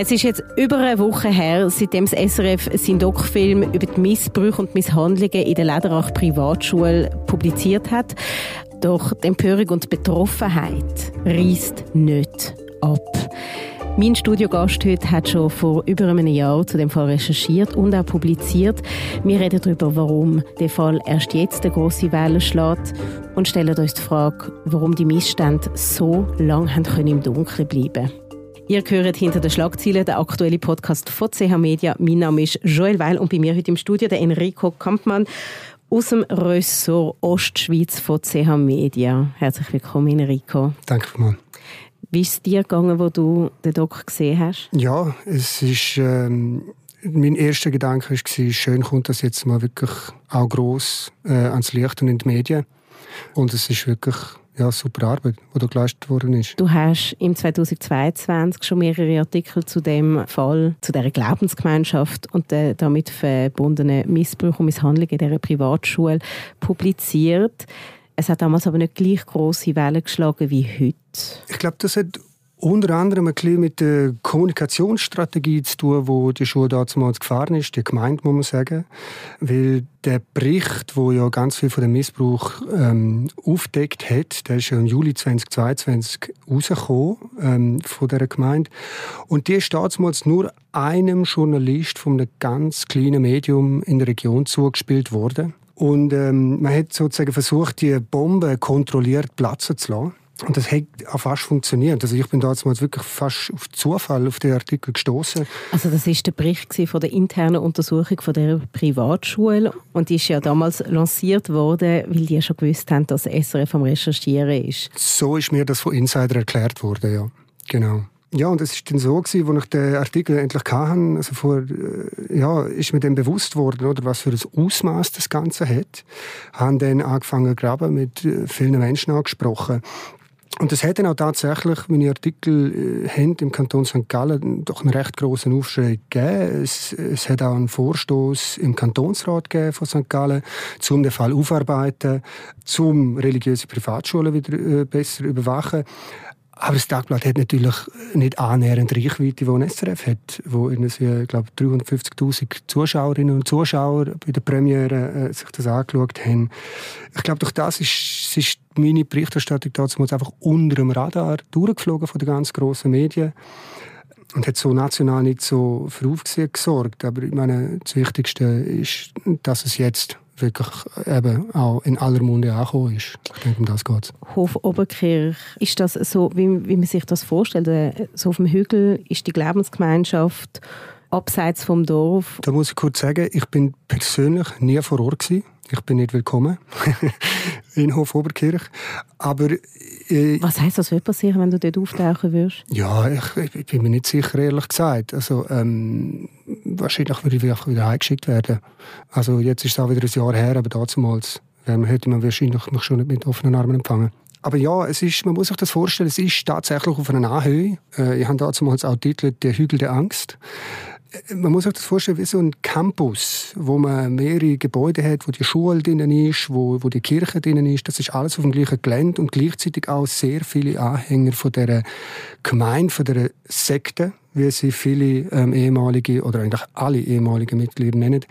Es ist jetzt über eine Woche her, seitdem das SRF seinen Doc-Film über die Missbrüche und Misshandlungen in der Lederach Privatschule publiziert hat. Doch die Empörung und die Betroffenheit reißt nicht ab. Mein Studiogast heute hat schon vor über einem Jahr zu dem Fall recherchiert und auch publiziert. Wir reden darüber, warum der Fall erst jetzt eine grosse Welle schlägt und stellen uns die Frage, warum die Missstände so lange im Dunkeln bleiben. Ihr hört hinter den Schlagzeilen den aktuellen Podcast von CH Media. Mein Name ist Joel Weil und bei mir heute im Studio der Enrico Kampmann aus dem Ressort Ostschweiz von CH Media. Herzlich willkommen, Enrico. Danke mal. Wie ist es dir gegangen, wo du den Doc gesehen hast? Ja, es ist ähm, mein erster Gedanke war, schön kommt das jetzt mal wirklich auch gross äh, ans Licht und in die Medien. Und es ist wirklich ja, super Arbeit, die da geleistet worden ist. Du hast im 2022 schon mehrere Artikel zu dem Fall, zu dieser Glaubensgemeinschaft und der damit verbundenen Missbrauch und Misshandlungen in dieser Privatschule publiziert. Es hat damals aber nicht gleich große Wellen geschlagen wie heute. Ich glaube, das hat unter anderem ein bisschen mit der Kommunikationsstrategie zu tun, wo die Schule damals gefahren ist, die Gemeinde, muss man sagen. Weil der Bericht, wo ja ganz viel von dem Missbrauch ähm, aufdeckt hat, der ist ja im Juli 2022 rausgekommen ähm, von der Gemeinde. Und die ist damals nur einem Journalist von einem ganz kleinen Medium in der Region zugespielt worden. Und ähm, man hat sozusagen versucht, die Bombe kontrolliert platzen zu lassen. Und das hat auch fast funktioniert. Also ich bin damals wirklich fast auf Zufall auf den Artikel gestoßen. Also das ist der Bericht von der internen Untersuchung von der Privatschule und die ist ja damals lanciert worden, weil die ja schon gewusst haben, dass SRF am Recherchieren ist. So ist mir das von Insider erklärt worden, ja, genau. Ja, und es ist dann so gewesen, als ich den Artikel endlich hatte, also vor, äh, ja, ist mir dann bewusst worden, oder, was für ein Ausmaß das Ganze hat. Haben dann angefangen zu graben, mit äh, vielen Menschen angesprochen. Und das hat dann auch tatsächlich, meine Artikel äh, haben im Kanton St. Gallen doch einen recht großen Aufschrei gegeben. Es, es hat auch einen Vorstoß im Kantonsrat gegeben von St. Gallen, um den Fall aufarbeiten, zum religiöse Privatschulen wieder äh, besser überwachen. Aber das Tagblatt hat natürlich nicht annähernd Reichweite, die ein SRF hat, wo ich glaube 350'000 Zuschauerinnen und Zuschauer bei der Premiere äh, sich das angeschaut haben. Ich glaube, durch das ist, ist meine Berichterstattung damals einfach unter dem Radar durchgeflogen von den ganz grossen Medien und hat so national nicht so für Aufsehen gesorgt. Aber ich meine, das Wichtigste ist, dass es jetzt wirklich eben auch in aller Munde angekommen ist. Ich denke, um das geht es. Hof Oberkirch, ist das so, wie, wie man sich das vorstellt? Äh, so auf dem Hügel ist die Glaubensgemeinschaft abseits vom Dorf? Da muss ich kurz sagen, ich bin persönlich nie vor Ort gewesen. Ich bin nicht willkommen in Hof Oberkirch. Aber äh, Was heißt das wird passieren, wenn du dort auftauchen wirst? Ja, ich, ich, bin mir nicht sicher, ehrlich gesagt. Also ähm, wahrscheinlich würde ich wieder heimgeschickt werden. Also jetzt ist es auch wieder ein Jahr her, aber damals hätte man wahrscheinlich mich schon nicht mit offenen Armen empfangen. Aber ja, es ist, man muss sich das vorstellen, es ist tatsächlich auf einer Anhöhe. Äh, ich habe damals auch Titel «Der Hügel der Angst» man muss sich das vorstellen wie so ein Campus, wo man mehrere Gebäude hat, wo die Schule drinnen ist, wo, wo die Kirche drinnen ist. Das ist alles auf dem gleichen Gelände und gleichzeitig auch sehr viele Anhänger von der Gemeinde, von der Sekte, wie sie viele ähm, ehemalige oder eigentlich alle ehemaligen Mitglieder nennen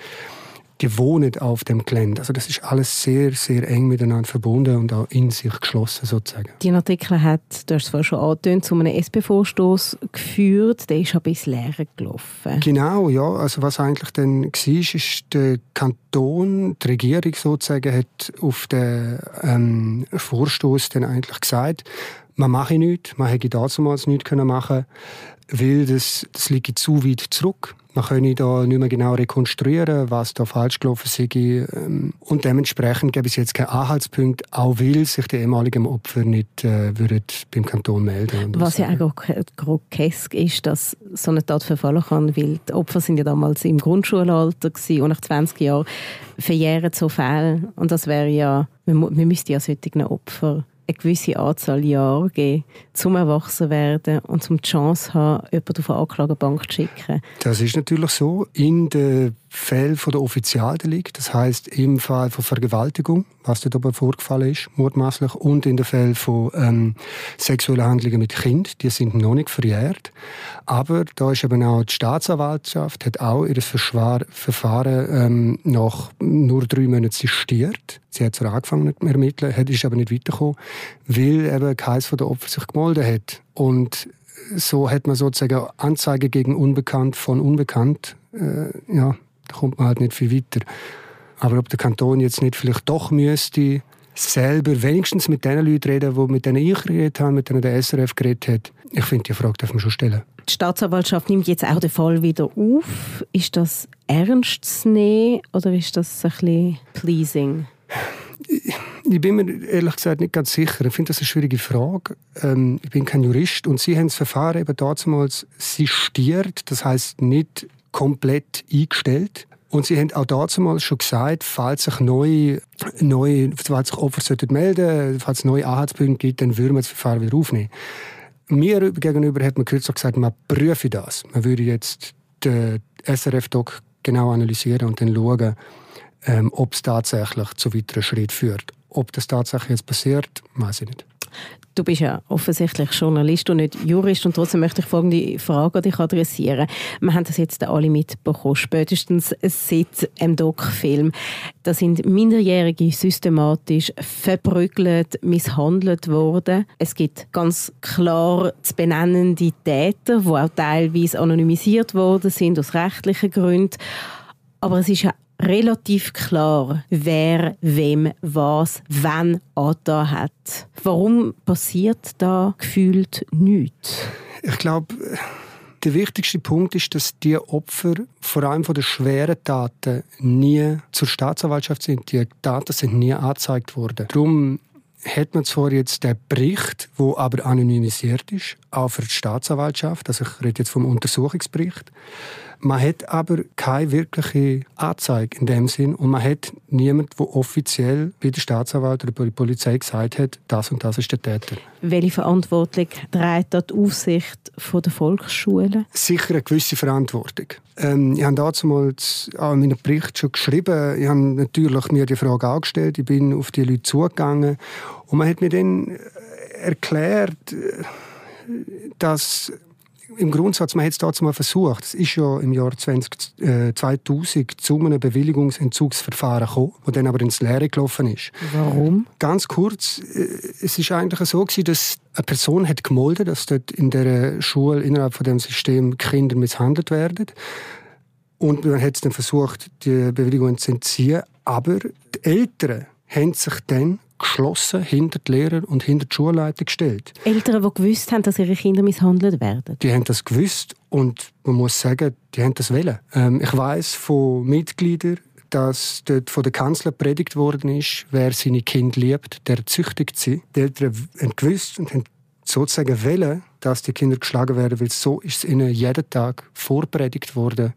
die wohnen auf dem Gelände. Also das ist alles sehr, sehr eng miteinander verbunden und auch in sich geschlossen sozusagen. Die Artikel hat, du hast es vorhin schon angetönt, zu einem SP-Vorstoß geführt. Der ist ein bisschen leer gelaufen. Genau, ja. Also was eigentlich dann war, ist, der Kanton, die Regierung sozusagen, hat auf den ähm, Vorstoß dann eigentlich gesagt, man mache nichts, man hätte damals nichts machen können, weil das, das liegt zu weit zurück. Man könne da nicht mehr genau rekonstruieren, was da falsch gelaufen sei. Ähm, und dementsprechend gäbe es jetzt keinen Anhaltspunkt, auch weil sich die ehemaligen Opfer nicht äh, würden beim Kanton melden Was ja auch grotesk ist, dass so eine Tat verfallen kann, weil die Opfer sind ja damals im Grundschulalter gewesen, und nach 20 Jahren verjähren so Fälle. Und das wäre ja, man, man müsste ja solchen Opfer eine gewisse Anzahl Jahre geben, zum erwachsen werden und zum die Chance haben, jemanden auf eine Anklagebank zu schicken. Das ist natürlich so. In der Fälle von der Offizialdelikt, das heißt im Fall von Vergewaltigung, was dort aber vorgefallen ist, mordmaßlich, und in den Fällen von ähm, sexuellen Handlungen mit Kind, die sind noch nicht verjährt. Aber da ist eben auch die Staatsanwaltschaft, hat auch ihr Verfahren ähm, nach nur drei Monaten sistiert. Sie hat zwar angefangen zu ermitteln, hat ist aber nicht weitergekommen, weil eben keines von den Opfern sich gemeldet hat. Und so hat man sozusagen Anzeige gegen Unbekannt von Unbekannt. Äh, ja, da kommt man halt nicht viel weiter. Aber ob der Kanton jetzt nicht vielleicht doch müsste selber wenigstens mit den Leuten reden, die mit denen ich geredet habe, mit denen der SRF geredet hat, ich finde, die Frage darf man schon stellen. Die Staatsanwaltschaft nimmt jetzt auch den Fall wieder auf. Ist das ernst zu nehmen oder ist das ein bisschen pleasing? Ich bin mir ehrlich gesagt nicht ganz sicher. Ich finde das eine schwierige Frage. Ähm, ich bin kein Jurist und Sie haben das Verfahren eben damals sistiert, das heißt nicht komplett eingestellt. Und sie haben auch damals schon gesagt, falls sich neue, neue falls sich Opfer sollten melden falls es neue Anhaltspunkte gibt, dann würden wir das Verfahren wieder aufnehmen. Mir gegenüber hat man kürzlich gesagt, man prüfe das. Man würde jetzt den SRF-Doc genau analysieren und dann schauen, ähm, ob es tatsächlich zu weiteren Schritten führt. Ob das tatsächlich jetzt passiert, weiß ich nicht. Du bist ja offensichtlich Journalist und nicht Jurist und trotzdem möchte ich folgende Frage an dich adressieren. Wir haben das jetzt alle mitbekommen, spätestens seit dem Doc-Film. Da sind Minderjährige systematisch verprügelt, misshandelt worden. Es gibt ganz klar zu benennende Täter, die auch teilweise anonymisiert worden sind aus rechtlichen Gründen. Aber es ist ja relativ klar, wer wem was wann angetan hat. Warum passiert da gefühlt nichts? Ich glaube, der wichtigste Punkt ist, dass die Opfer vor allem von den schweren Taten nie zur Staatsanwaltschaft sind. Die Taten sind nie angezeigt worden. Darum hat man zwar jetzt den Bericht, wo aber anonymisiert ist, auch für die Staatsanwaltschaft. Also ich rede jetzt vom Untersuchungsbericht. Man hat aber keine wirkliche Anzeige in dem Sinn und man hat niemanden, der offiziell bei der Staatsanwalt oder bei der Polizei gesagt hat, das und das ist der Täter. Welche Verantwortung trägt die Aufsicht der Volksschulen? Sicher eine gewisse Verantwortung. Ähm, ich habe damals auch in meinem Bericht schon geschrieben, ich habe natürlich mir die Frage auch gestellt, ich bin auf die Leute zugegangen und man hat mir dann erklärt, dass im Grundsatz, man hat es dazu mal versucht, es ist ja im Jahr 20, äh, 2000 zu einem Bewilligungsentzugsverfahren gekommen, das dann aber ins Leere gelaufen ist. Warum? Ganz kurz, äh, es ist eigentlich so gewesen, dass eine Person hat gemeldet, dass dort in der Schule innerhalb von dem System Kinder misshandelt werden. Und man hat es dann versucht, die Bewilligung zu entziehen, aber die Eltern haben sich dann geschlossen hinter die Lehrer und hinter die Schulleiter gestellt. Eltern, die gewusst haben, dass ihre Kinder misshandelt werden? Die haben das gewusst und man muss sagen, die haben das wollen. Ähm, ich weiß von Mitgliedern, dass dort von der Kanzler predigt worden ist, wer seine Kinder liebt, der züchtigt sie. Die Eltern haben gewusst und haben sozusagen wollen, dass die Kinder geschlagen werden, weil so ist es ihnen jeden Tag vorpredigt worden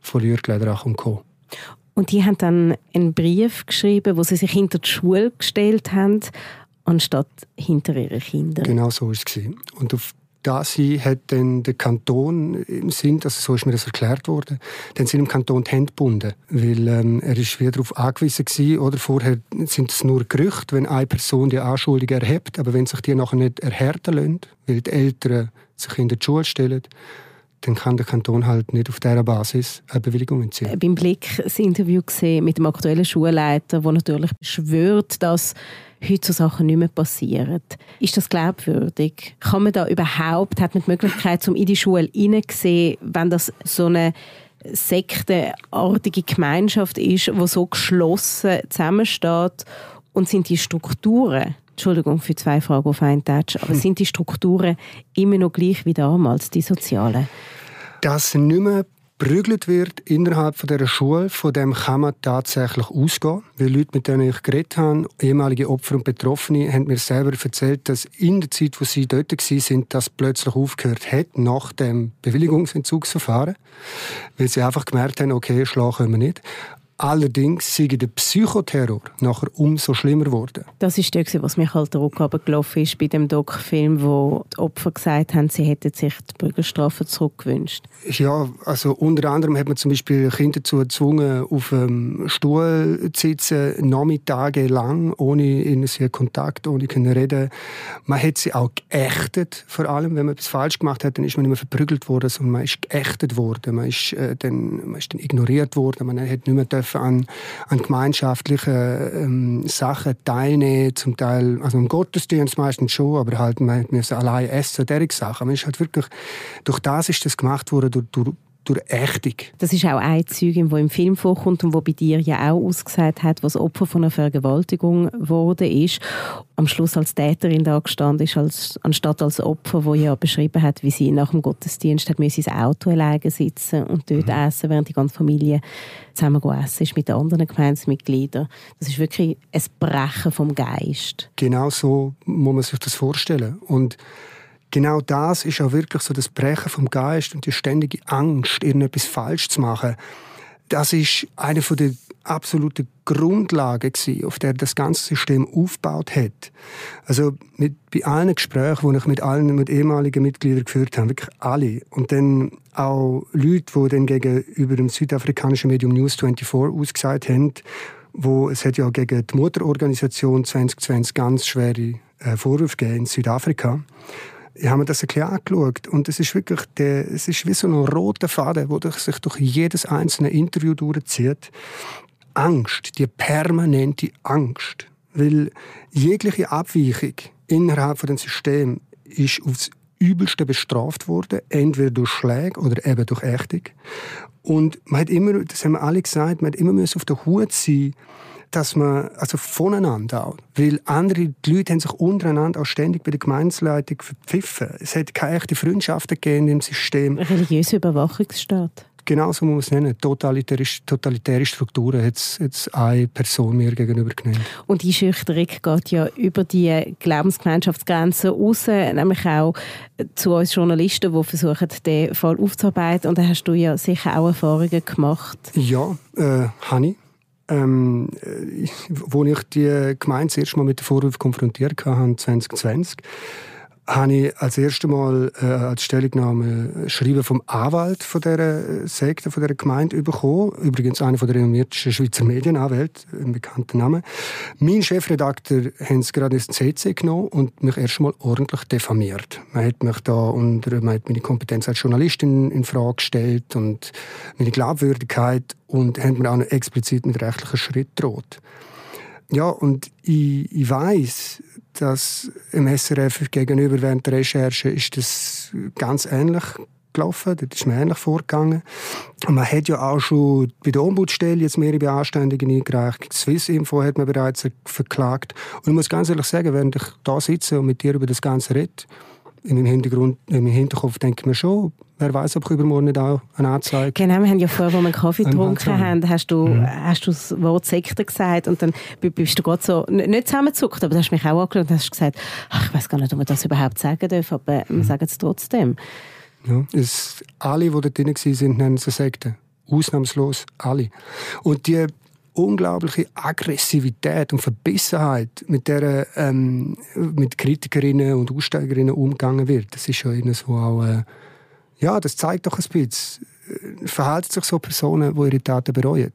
von Jürg Lederach und Co. Und die haben dann einen Brief geschrieben, wo sie sich hinter die Schule gestellt haben, anstatt hinter ihre Kinder. Genau so war es. Und auf das hat dann der Kanton im Sinn, also so ist mir das erklärt worden, dann sind im Kanton die Hände gebunden, weil ähm, er ist wieder darauf angewiesen gewesen, oder vorher sind es nur Gerüchte, wenn eine Person die Anschuldigung erhebt, aber wenn sich die nachher nicht erhärten lassen, weil die Eltern sich in die Schule stellen, dann kann der Kanton halt nicht auf dieser Basis eine Bewilligung entziehen. Äh, beim Blick das Interview gesehen mit dem aktuellen Schulleiter, der natürlich beschwört, dass heute so Sachen nicht mehr passieren. Ist das glaubwürdig? Kann man da überhaupt, hat man die Möglichkeit, um in die Schule hineinzusehen, wenn das so eine sektenartige Gemeinschaft ist, die so geschlossen zusammensteht und sind die Strukturen Entschuldigung für zwei Fragen auf einen Touch, aber sind die Strukturen immer noch gleich wie damals, die sozialen? Dass nicht mehr prügelt wird innerhalb von dieser Schule, von dem kann man tatsächlich ausgehen. Weil Leute, mit denen ich geredet habe, ehemalige Opfer und Betroffene, haben mir selber erzählt, dass in der Zeit, wo sie dort waren, das plötzlich aufgehört hat, nach dem Bewilligungsentzugsverfahren. Weil sie einfach gemerkt haben, okay, schlagen können wir nicht. Allerdings sei der Psychoterror nachher umso schlimmer geworden. Das ist das, was mich halt gelaufen ist bei dem Doc-Film, wo die Opfer gesagt haben, sie hätten sich die Prügelstrafe zurückgewünscht. Ja, also unter anderem hat man zum Beispiel Kinder dazu gezwungen, auf einem Stuhl zu sitzen, Nachmittage lang, ohne ihnen Kontakt, ohne können reden. Man hat sie auch geächtet, vor allem, wenn man etwas falsch gemacht hat, dann ist man nicht mehr verprügelt worden, sondern man ist geächtet worden, man ist, äh, dann, man ist dann ignoriert worden, man hat nicht mehr dürfen an, an gemeinschaftlichen ähm, Sachen teilnehmen, zum Teil, also im Gottesdienst meistens schon, aber halt man musste allein essen, derige Sachen. Man ist halt wirklich, durch das ist das gemacht worden, durch, durch durch Ächtung. Das ist auch eine Zeugin, die im Film vorkommt und wo bei dir ja auch ausgesagt hat, was Opfer von einer Vergewaltigung wurde ist. Am Schluss als Täterin da gestanden ist, als, anstatt als Opfer, wo ja beschrieben hat, wie sie nach dem Gottesdienst hat ins Auto alleine sitzen und dort mhm. essen, während die ganze Familie zusammen essen ist mit den anderen Gemeinsmitgliedern. Das ist wirklich ein Brechen vom Geist. Genau so muss man sich das vorstellen. Und genau das ist auch wirklich so das Brechen vom Geist und die ständige Angst, irgendetwas falsch zu machen. Das ist eine von der absoluten Grundlagen auf der das ganze System aufgebaut hat. Also mit, bei allen Gesprächen, die ich mit allen mit ehemaligen Mitgliedern geführt habe, wirklich alle. Und dann auch Leute, die dann gegenüber dem südafrikanischen Medium News 24 ausgesagt haben, wo es hat ja gegen die Mutterorganisation 2020 ganz schwere äh, Vorwürfe gegeben in Südafrika ich habe mir das ein bisschen angeschaut und es ist wirklich der, es ist wie so ein roter Faden, der sich durch jedes einzelne Interview durchzieht. Angst, die permanente Angst. Weil jegliche Abweichung innerhalb von dem System ist aufs Übelste bestraft worden, entweder durch Schläge oder eben durch Ächtung. Und man hat immer, das haben wir alle gesagt, man hat immer auf der Hut sein dass man, also voneinander auch, weil andere, Leute haben sich untereinander auch ständig bei der Gemeinsleitung verpfiffen. Es hat keine echte Freundschaften gegeben im System. Religiöse Überwachungsstaat. Genau so muss man es nennen. Totalitäre, totalitäre Strukturen hat es eine Person mir gegenüber genannt. Und die Schüchterung geht ja über die Glaubensgemeinschaftsgrenzen raus, nämlich auch zu uns Journalisten, die versuchen, den Fall aufzuarbeiten. Und da hast du ja sicher auch Erfahrungen gemacht. Ja, äh, habe ich ähm, äh, wo ich die Gemeinde das Mal mit den Vorwürfen konfrontiert habe, 2020, habe ich als erstes Mal äh, als Stellungnahme Schreiben vom Anwalt von dieser Sekte, von dieser Gemeinde bekommen. Übrigens einer der renommiertesten Schweizer Medienanwälte, ein bekannter Name. Mein Chefredakteur hat es gerade ins CC genommen und mich erst mal ordentlich diffamiert. Man hat mich da unter, man hat meine Kompetenz als Journalistin in Frage gestellt und meine Glaubwürdigkeit und hat mir auch noch explizit mit rechtlichen Schritt droht. Ja, und ich, ich weiß, dass im SRF gegenüber während der Recherche ist das ganz ähnlich gelaufen. Das ist mir ähnlich vorgegangen. Und man hat ja auch schon bei der Ombudsstelle jetzt mehrere Beanständigungen eingereicht. Swiss Info hat man bereits verklagt. Und ich muss ganz ehrlich sagen, während ich da sitze und mit dir über das Ganze rede, in meinem Hinterkopf denke ich mir schon, wer weiß, ob ich übermorgen nicht auch eine Anzeige... Genau, wir haben ja vorher, als wir Kaffee getrunken haben, hast du, mhm. hast du das Wort Sekte gesagt und dann bist du gerade so, nicht zusammengezuckt, aber du hast mich auch angeschaut und hast gesagt, ach, ich weiß gar nicht, ob man das überhaupt sagen darf, aber mhm. wir sagen es trotzdem. Ja, es, alle, die dort drin waren, nennen sie Sekte. Ausnahmslos alle. Und die unglaubliche Aggressivität und Verbissenheit, mit der ähm, mit Kritikerinnen und Aussteigerinnen umgegangen wird. Das ist ja eines, wo auch, äh, ja, das zeigt doch ein bisschen, äh, verhalten sich so Personen, die ihre Taten bereuen?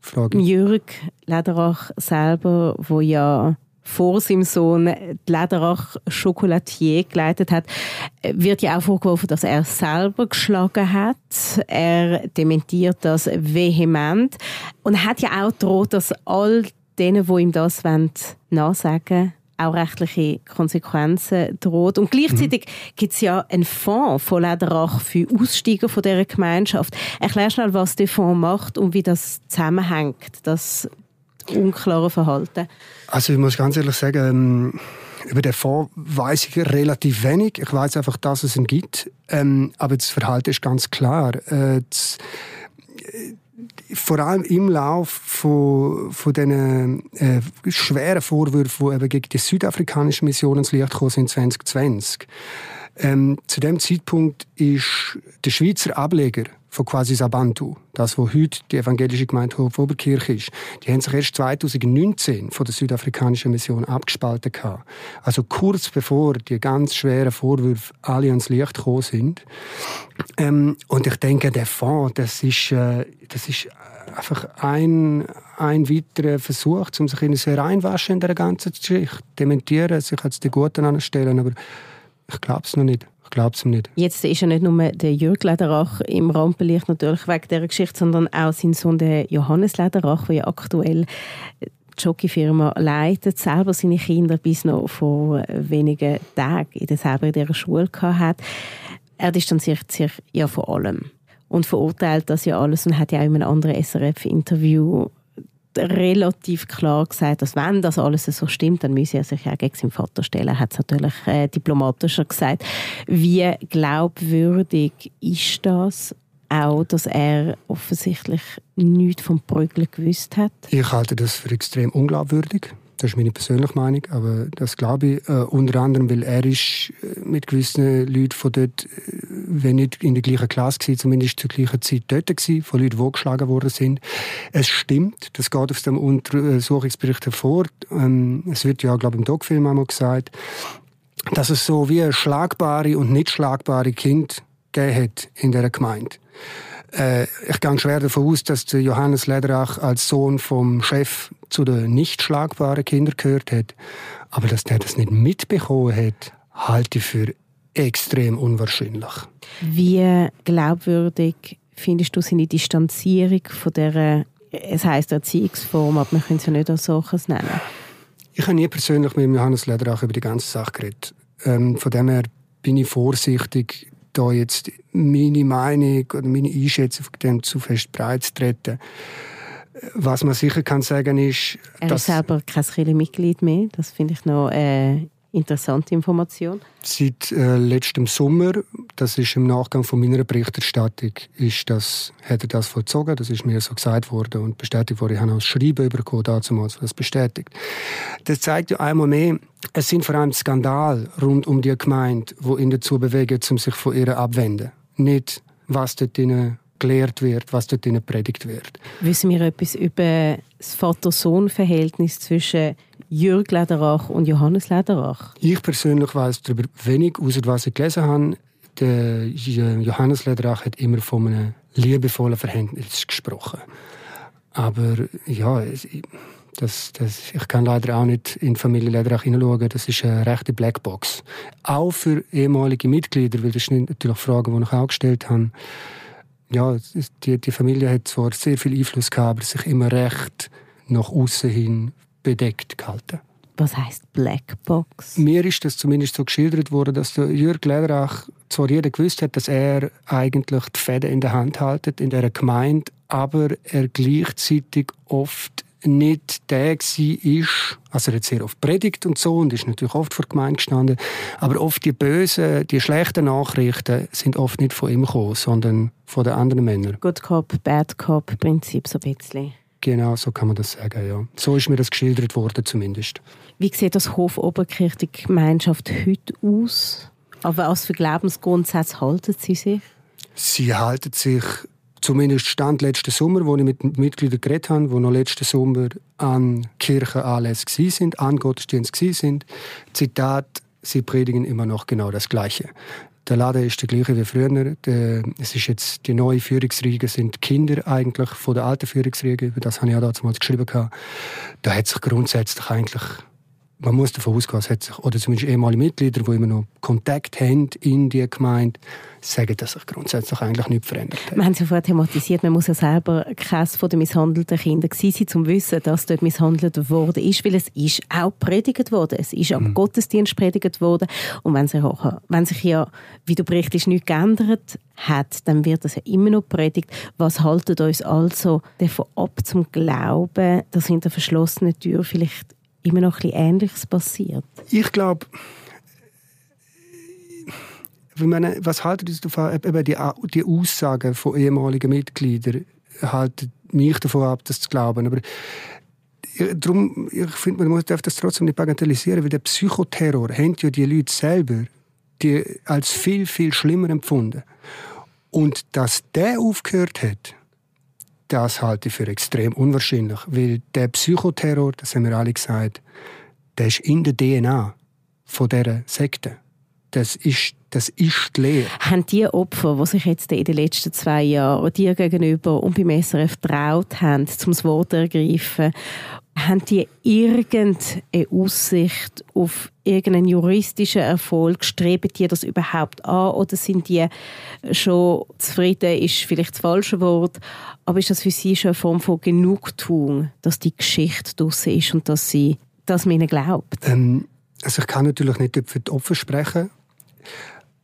Frage. Jürg Lederach selber, wo ja vor seinem Sohn Lederach Chocolatier geleitet hat, wird ja auch vorgeworfen, dass er selber geschlagen hat. Er dementiert das vehement und hat ja auch droht, dass all denen, die ihm das nachsagen wollen, auch rechtliche Konsequenzen droht. Und gleichzeitig mhm. gibt es ja einen Fonds von Lederach für Aussteiger von dieser Gemeinschaft. Erklär schnell, was der Fonds macht und wie das zusammenhängt, das unklare Verhalten. Also ich muss ganz ehrlich sagen, ähm, über den Fonds weiß ich relativ wenig. Ich weiß einfach, dass es ihn gibt. Ähm, aber das Verhalten ist ganz klar. Äh, das, äh, vor allem im Lauf von, von diesen äh, schweren Vorwürfen, die eben gegen die südafrikanische Mission ins Licht gekommen sind 2020. Ähm, zu dem Zeitpunkt ist der Schweizer Ableger von quasi Sabantu, das wo heute die evangelische Gemeinde Hof Oberkirch ist, die haben sich erst 2019 von der südafrikanischen Mission abgespalten gehabt. Also kurz bevor die ganz schweren Vorwürfe alle ans Licht gekommen sind. Ähm, und ich denke, der Fonds, das ist, äh, das ist einfach ein, ein weiterer Versuch, um sich in sehr reinwaschen in der ganzen Geschichte. Dementieren, sich als die Guten anstellen, aber ich glaube es noch nicht. Ich glaube es nicht. Jetzt ist ja nicht nur der Jürg Lederach im Rampenlicht natürlich wegen dieser Geschichte, sondern auch sein Sohn der Johannes Lederach, der ja aktuell die Jockeyfirma leitet, selber seine Kinder bis noch vor wenigen Tagen in der selber in dieser Schule hat. Er distanziert sich ja vor allem und verurteilt das ja alles und hat ja auch in einem anderen SRF-Interview relativ klar gesagt, dass wenn das alles so stimmt, dann müsse er sich auch gegen seinen Vater stellen. Er hat es natürlich äh, diplomatischer gesagt. Wie glaubwürdig ist das auch, dass er offensichtlich nichts vom Prügeln gewusst hat? Ich halte das für extrem unglaubwürdig. Das ist meine persönliche Meinung, aber das glaube ich. Äh, unter anderem, weil er ist äh, mit gewissen Leuten von dort, äh, wenn nicht in der gleichen Klasse war, zumindest zur gleichen Zeit dort gewesen, von Leuten, die geschlagen worden sind. Es stimmt, das geht aus dem Untersuchungsbericht hervor. Ähm, es wird ja, glaube ich, im Doc-Film einmal gesagt, dass es so wie schlagbare und nicht schlagbare Kinder gegeben hat in dieser Gemeinde. Äh, ich gehe schwer davon aus, dass Johannes Lederach als Sohn vom Chef zu den nicht schlagbaren Kindern gehört hat. Aber dass der das nicht mitbekommen hat, halte ich für extrem unwahrscheinlich. Wie glaubwürdig findest du seine Distanzierung von der, es heißt Erziehungsform, aber man kann es ja nicht als solches nennen? Ich habe nie persönlich mit Johannes Lederach über die ganze Sache geredet. Ähm, von dem her bin ich vorsichtig, da jetzt meine Meinung oder meine Einschätzung von dem zu fest breit zu treten. Was man sicher kann sagen ist, er ist selber kein Kirchenmitglied mehr. Das finde ich noch eine interessante Information. Seit äh, letztem Sommer, das ist im Nachgang von meiner Berichterstattung, ist das, hat er das vollzogen. Das ist mir so gesagt worden und bestätigt worden. Ich habe auch das Schreiben bekommen, dazu das bestätigt. Das zeigt ja einmal mehr, es sind vor allem Skandale rund um die Gemeinde, die ihn dazu bewegen, um sich von ihr abwenden. Nicht, was dort drinnen gelehrt wird, was dort predigt wird. Wissen wir etwas über das Vater-Sohn-Verhältnis zwischen Jürg Lederach und Johannes Lederach? Ich persönlich weiß darüber wenig, außer was ich gelesen habe. Der Johannes Lederach hat immer von einem liebevollen Verhältnis gesprochen. Aber ja, das, das, ich kann leider auch nicht in die Familie Lederach hineinschauen. Das ist eine rechte Blackbox. Auch für ehemalige Mitglieder, weil das sind natürlich Fragen, die ich auch gestellt habe. Ja, die, die Familie hat zwar sehr viel Einfluss gehabt, aber sich immer recht nach außen hin bedeckt gehalten. Was heißt Blackbox? Mir ist das zumindest so geschildert worden, dass der Jürg Lederach zwar jeder gewusst hat, dass er eigentlich die Fäden in der Hand haltet in der Gemeinde, aber er gleichzeitig oft nicht der ist, also er hat sehr oft predigt und so und ist natürlich oft vor der Gemeinde gestanden, aber oft die bösen, die schlechten Nachrichten sind oft nicht von ihm gekommen, sondern von den anderen Männern. Good Cop, Bad Cop Prinzip so ein bisschen. Genau, so kann man das sagen, ja. So ist mir das geschildert worden zumindest. Wie sieht das Hof Oberkirch, die Gemeinschaft heute aus? Aber was für Glaubensgrundsätze halten Sie sich? Sie halten sich zumindest Stand letzten Sommer, wo ich mit Mitgliedern geredet habe, die noch letzten Sommer an Kirchenanlässen sind, an Gottesdienst sind. Zitat, sie predigen immer noch genau das Gleiche. Der Laden ist der gleiche wie früher. es ist jetzt die neue Führungsriege sind Kinder eigentlich von der alten Führungsriege. Über das habe ich auch damals geschrieben. Da hat sich grundsätzlich eigentlich man muss davon ausgehen, es hat sich, oder zumindest ehemalige Mitglieder, die immer noch Kontakt haben in die Gemeinde, sagen, dass sich grundsätzlich eigentlich nichts verändert hat. Wir haben es ja vorher thematisiert, man muss ja selber keines von den misshandelten Kindern gewesen sein, um zu wissen, dass dort misshandelt worden ist, weil es ist auch predigt worden, es ist am mhm. Gottesdienst predigt worden und wenn sich, auch, wenn sich ja, wie du berichtest, nichts geändert hat, dann wird das ja immer noch predigt. Was haltet uns also davon ab, zum Glauben, dass hinter verschlossenen Türen vielleicht immer noch etwas Ähnliches passiert? Ich glaube, was haltet ihr davon? Eben die, die Aussagen von ehemaligen Mitgliedern halten mich davon ab, das zu glauben. Aber darum, ich finde, man darf das trotzdem nicht bagatellisieren, weil der Psychoterror haben ja die Leute selber die als viel, viel schlimmer empfunden. Und dass der aufgehört hat, das halte ich für extrem unwahrscheinlich, weil der Psychoterror, das haben wir alle gesagt, der ist in der DNA von dieser Sekte. Das ist, das ist die Lehre. Haben die Opfer, die sich jetzt in den letzten zwei Jahren dir gegenüber und beim SRF traut haben, zum Wort zu ergreifen, haben die irgendeine Aussicht auf irgendeinen juristischen Erfolg? Streben die das überhaupt an? Oder sind die schon zufrieden, ist vielleicht das falsche Wort, aber ist das für sie schon eine Form von Genugtuung, dass die Geschichte draussen ist und dass sie das mir glaubt? Ähm, also ich kann natürlich nicht für die Opfer sprechen,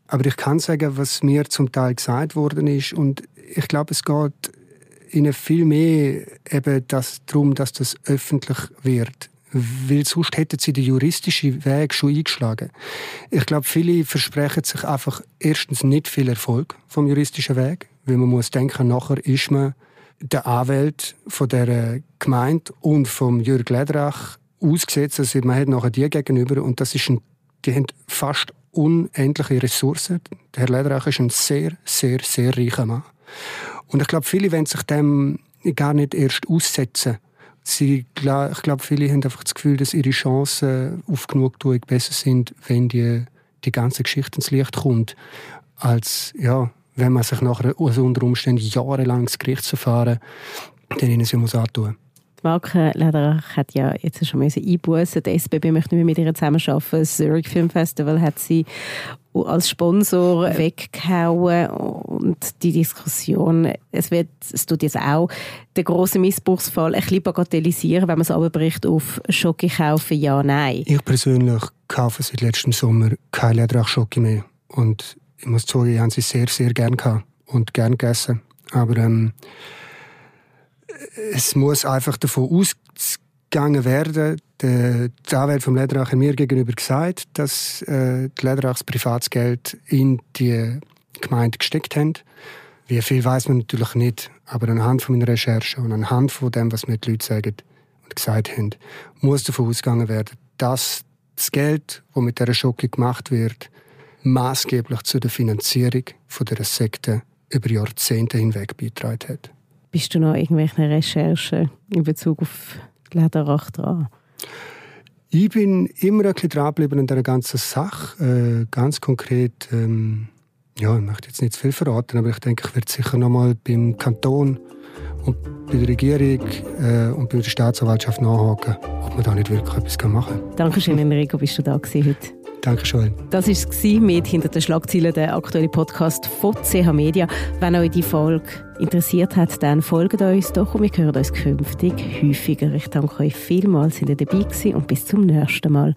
aber ich kann sagen, was mir zum Teil gesagt worden ist und ich glaube, es geht ihnen viel mehr eben das darum, dass das öffentlich wird. Weil sonst hätten sie den juristischen Weg schon eingeschlagen. Ich glaube, viele versprechen sich einfach erstens nicht viel Erfolg vom juristischen Weg, weil man muss denken, nachher ist man der Anwalt von der Gemeinde und vom Jürg Lederach ausgesetzt. Also man hat nachher die gegenüber und das ist ein, die haben fast unendliche Ressourcen. Der Herr Lederach ist ein sehr, sehr, sehr reicher Mann. Und ich glaube, viele wollen sich dem gar nicht erst aussetzen. Sie, ich glaube, viele haben einfach das Gefühl, dass ihre Chancen auf Genugtuung besser sind, wenn die, die ganze Geschichte ins Licht kommt, als ja, wenn man sich nachher also unter Umständen jahrelang das Gerichtsverfahren dann ihnen sie muss antun. Marke Lederach hat ja jetzt schon einbußen. Die SBB möchte nicht mehr mit ihr zusammenarbeiten. Das Zurich Film Festival hat sie als Sponsor weggehauen. Und die Diskussion, es wird, es tut jetzt auch den grossen Missbrauchsfall ein bisschen bagatellisieren, wenn man es aber bricht auf Schoki kaufen, ja, nein. Ich persönlich kaufe seit letztem Sommer keine Lederach Schoki mehr. Und ich muss sagen, ich habe sie sehr, sehr gern gehabt und gern gegessen, aber ähm, es muss einfach davon ausgegangen werden, der, die Anwälte vom Lederach mir gegenüber gesagt, dass äh, die Lederachs Privatsgeld in die Gemeinde gesteckt haben. Wie viel weiß man natürlich nicht, aber anhand von meiner Recherche und anhand von dem, was mir die Leute sagen und gesagt haben, muss davon ausgegangen werden, dass das Geld, das mit dieser Schocke gemacht wird, maßgeblich zu der Finanzierung von der Sekte über Jahrzehnte hinweg beigetragen hat. Bist du noch irgendwelche Recherchen in Bezug auf Lederach dran? Ich bin immer ein bisschen dranbleiben an dieser ganzen Sache. Äh, ganz konkret, ähm, ja, ich möchte jetzt nicht zu viel verraten, aber ich denke, ich werde sicher noch mal beim Kanton und bei der Regierung äh, und bei der Staatsanwaltschaft nachhaken, ob man da nicht wirklich etwas machen kann. Dankeschön, Enrico, bist du da gewesen heute. Danke, Joel. Das war es mit «Hinter den Schlagzeilen», der aktuelle Podcast von CH Media. Wenn euch die Folge interessiert hat, dann folgt uns doch und wir hören uns künftig häufiger. Ich danke euch vielmals, dass ihr dabei gewesen und bis zum nächsten Mal.